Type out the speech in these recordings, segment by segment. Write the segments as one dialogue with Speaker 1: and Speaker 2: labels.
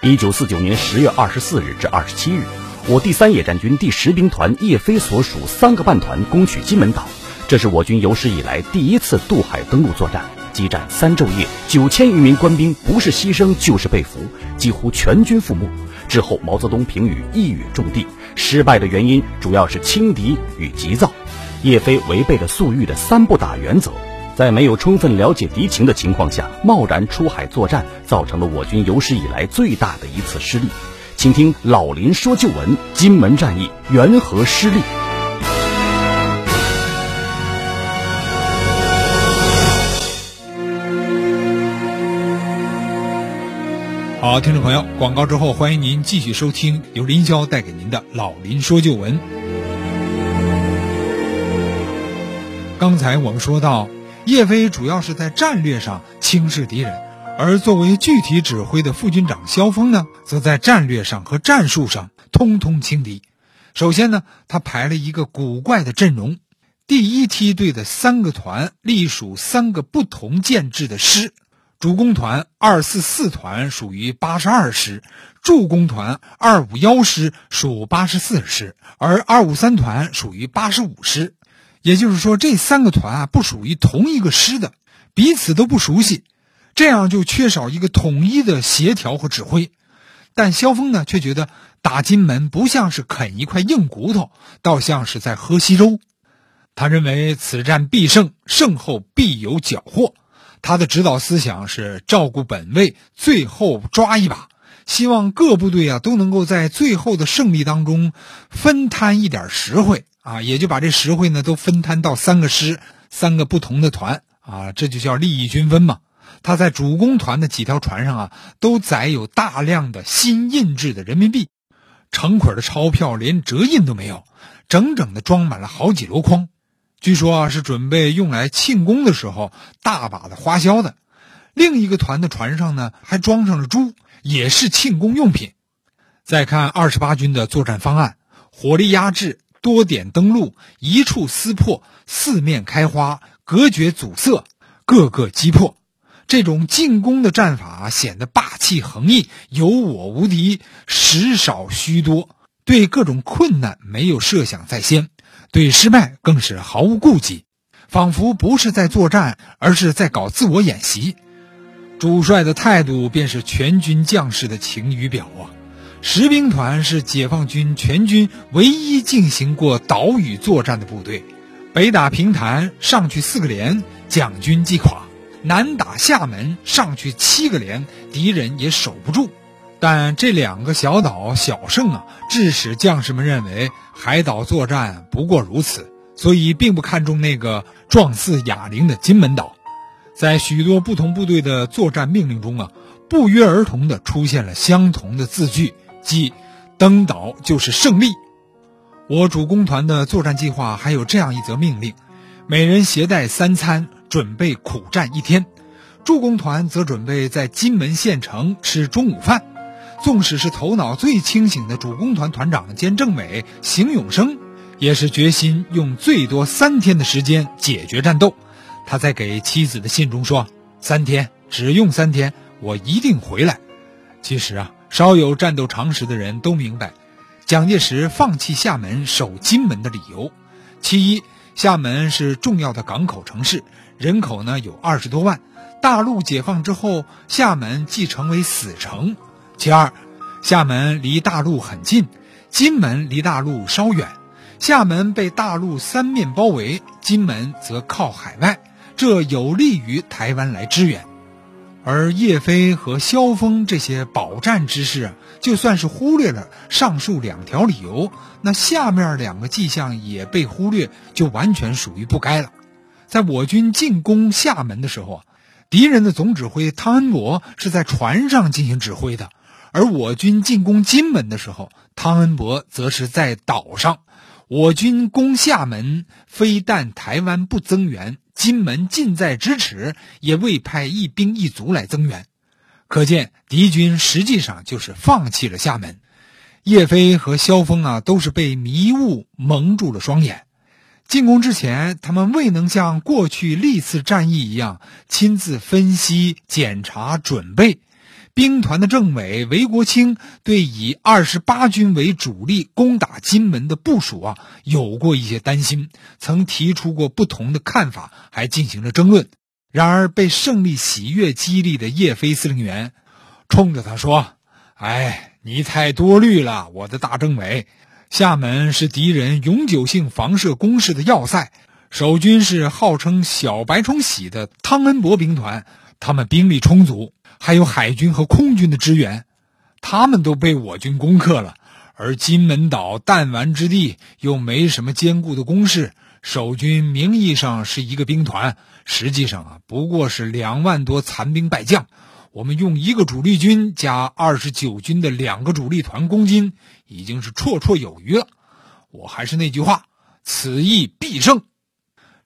Speaker 1: 一九四九年十月二十四日至二十七日，我第三野战军第十兵团叶飞所属三个半团攻取金门岛，这是我军有史以来第一次渡海登陆作战。激战三昼夜，九千余名官兵不是牺牲就是被俘，几乎全军覆没。之后，毛泽东评语一语中的：失败的原因主要是轻敌与急躁。叶飞违背了粟裕的三不打原则，在没有充分了解敌情的情况下，贸然出海作战，造成了我军有史以来最大的一次失利。请听老林说旧闻：金门战役缘何失利？
Speaker 2: 好，听众朋友，广告之后，欢迎您继续收听由林霄带给您的老林说旧闻。刚才我们说到，叶飞主要是在战略上轻视敌人，而作为具体指挥的副军长萧峰呢，则在战略上和战术上通通轻敌。首先呢，他排了一个古怪的阵容：第一梯队的三个团隶属三个不同建制的师。主攻团二四四团属于八十二师，助攻团二五幺师属八十四师，而二五三团属于八十五师。也就是说，这三个团啊不属于同一个师的，彼此都不熟悉，这样就缺少一个统一的协调和指挥。但萧峰呢，却觉得打金门不像是啃一块硬骨头，倒像是在喝稀粥。他认为此战必胜，胜后必有缴获。他的指导思想是照顾本位，最后抓一把，希望各部队啊都能够在最后的胜利当中分摊一点实惠啊，也就把这实惠呢都分摊到三个师、三个不同的团啊，这就叫利益均分嘛。他在主攻团的几条船上啊，都载有大量的新印制的人民币，成捆的钞票连折印都没有，整整的装满了好几箩筐。据说啊，是准备用来庆功的时候大把的花销的。另一个团的船上呢，还装上了猪，也是庆功用品。再看二十八军的作战方案：火力压制，多点登陆，一处撕破，四面开花，隔绝阻塞，各个击破。这种进攻的战法显得霸气横溢，有我无敌，时少虚多，对各种困难没有设想在先。对失败更是毫无顾忌，仿佛不是在作战，而是在搞自我演习。主帅的态度便是全军将士的晴雨表啊！十兵团是解放军全军唯一进行过岛屿作战的部队，北打平潭上去四个连，蒋军击垮；南打厦门上去七个连，敌人也守不住。但这两个小岛小胜啊，致使将士们认为海岛作战不过如此，所以并不看重那个状似哑铃的金门岛。在许多不同部队的作战命令中啊，不约而同地出现了相同的字句，即“登岛就是胜利”。我主攻团的作战计划还有这样一则命令：每人携带三餐，准备苦战一天；助攻团则准备在金门县城吃中午饭。纵使是头脑最清醒的主攻团团长兼政委邢永生，也是决心用最多三天的时间解决战斗。他在给妻子的信中说：“三天，只用三天，我一定回来。”其实啊，稍有战斗常识的人都明白，蒋介石放弃厦门守金门的理由。其一，厦门是重要的港口城市，人口呢有二十多万，大陆解放之后，厦门即成为死城。其二，厦门离大陆很近，金门离大陆稍远。厦门被大陆三面包围，金门则靠海外，这有利于台湾来支援。而叶飞和萧峰这些保战之士，就算是忽略了上述两条理由，那下面两个迹象也被忽略，就完全属于不该了。在我军进攻厦门的时候啊，敌人的总指挥汤恩伯是在船上进行指挥的。而我军进攻金门的时候，汤恩伯则是在岛上。我军攻厦门，非但台湾不增援，金门近在咫尺，也未派一兵一卒来增援。可见敌军实际上就是放弃了厦门。叶飞和萧峰啊，都是被迷雾蒙住了双眼。进攻之前，他们未能像过去历次战役一样亲自分析、检查、准备。兵团的政委韦国清对以二十八军为主力攻打金门的部署啊，有过一些担心，曾提出过不同的看法，还进行了争论。然而，被胜利喜悦激励的叶飞司令员，冲着他说：“哎，你太多虑了，我的大政委。厦门是敌人永久性防射工事的要塞，守军是号称‘小白冲喜’的汤恩伯兵团，他们兵力充足，还有海军和空军的支援，他们都被我军攻克了。而金门岛弹丸之地，又没什么坚固的工事。”守军名义上是一个兵团，实际上啊不过是两万多残兵败将。我们用一个主力军加二十九军的两个主力团攻金，已经是绰绰有余了。我还是那句话，此役必胜。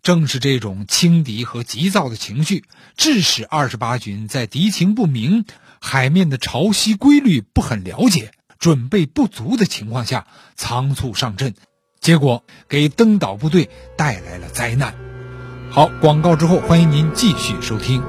Speaker 2: 正是这种轻敌和急躁的情绪，致使二十八军在敌情不明、海面的潮汐规律不很了解、准备不足的情况下，仓促上阵。结果给登岛部队带来了灾难。好，广告之后，欢迎您继续收听。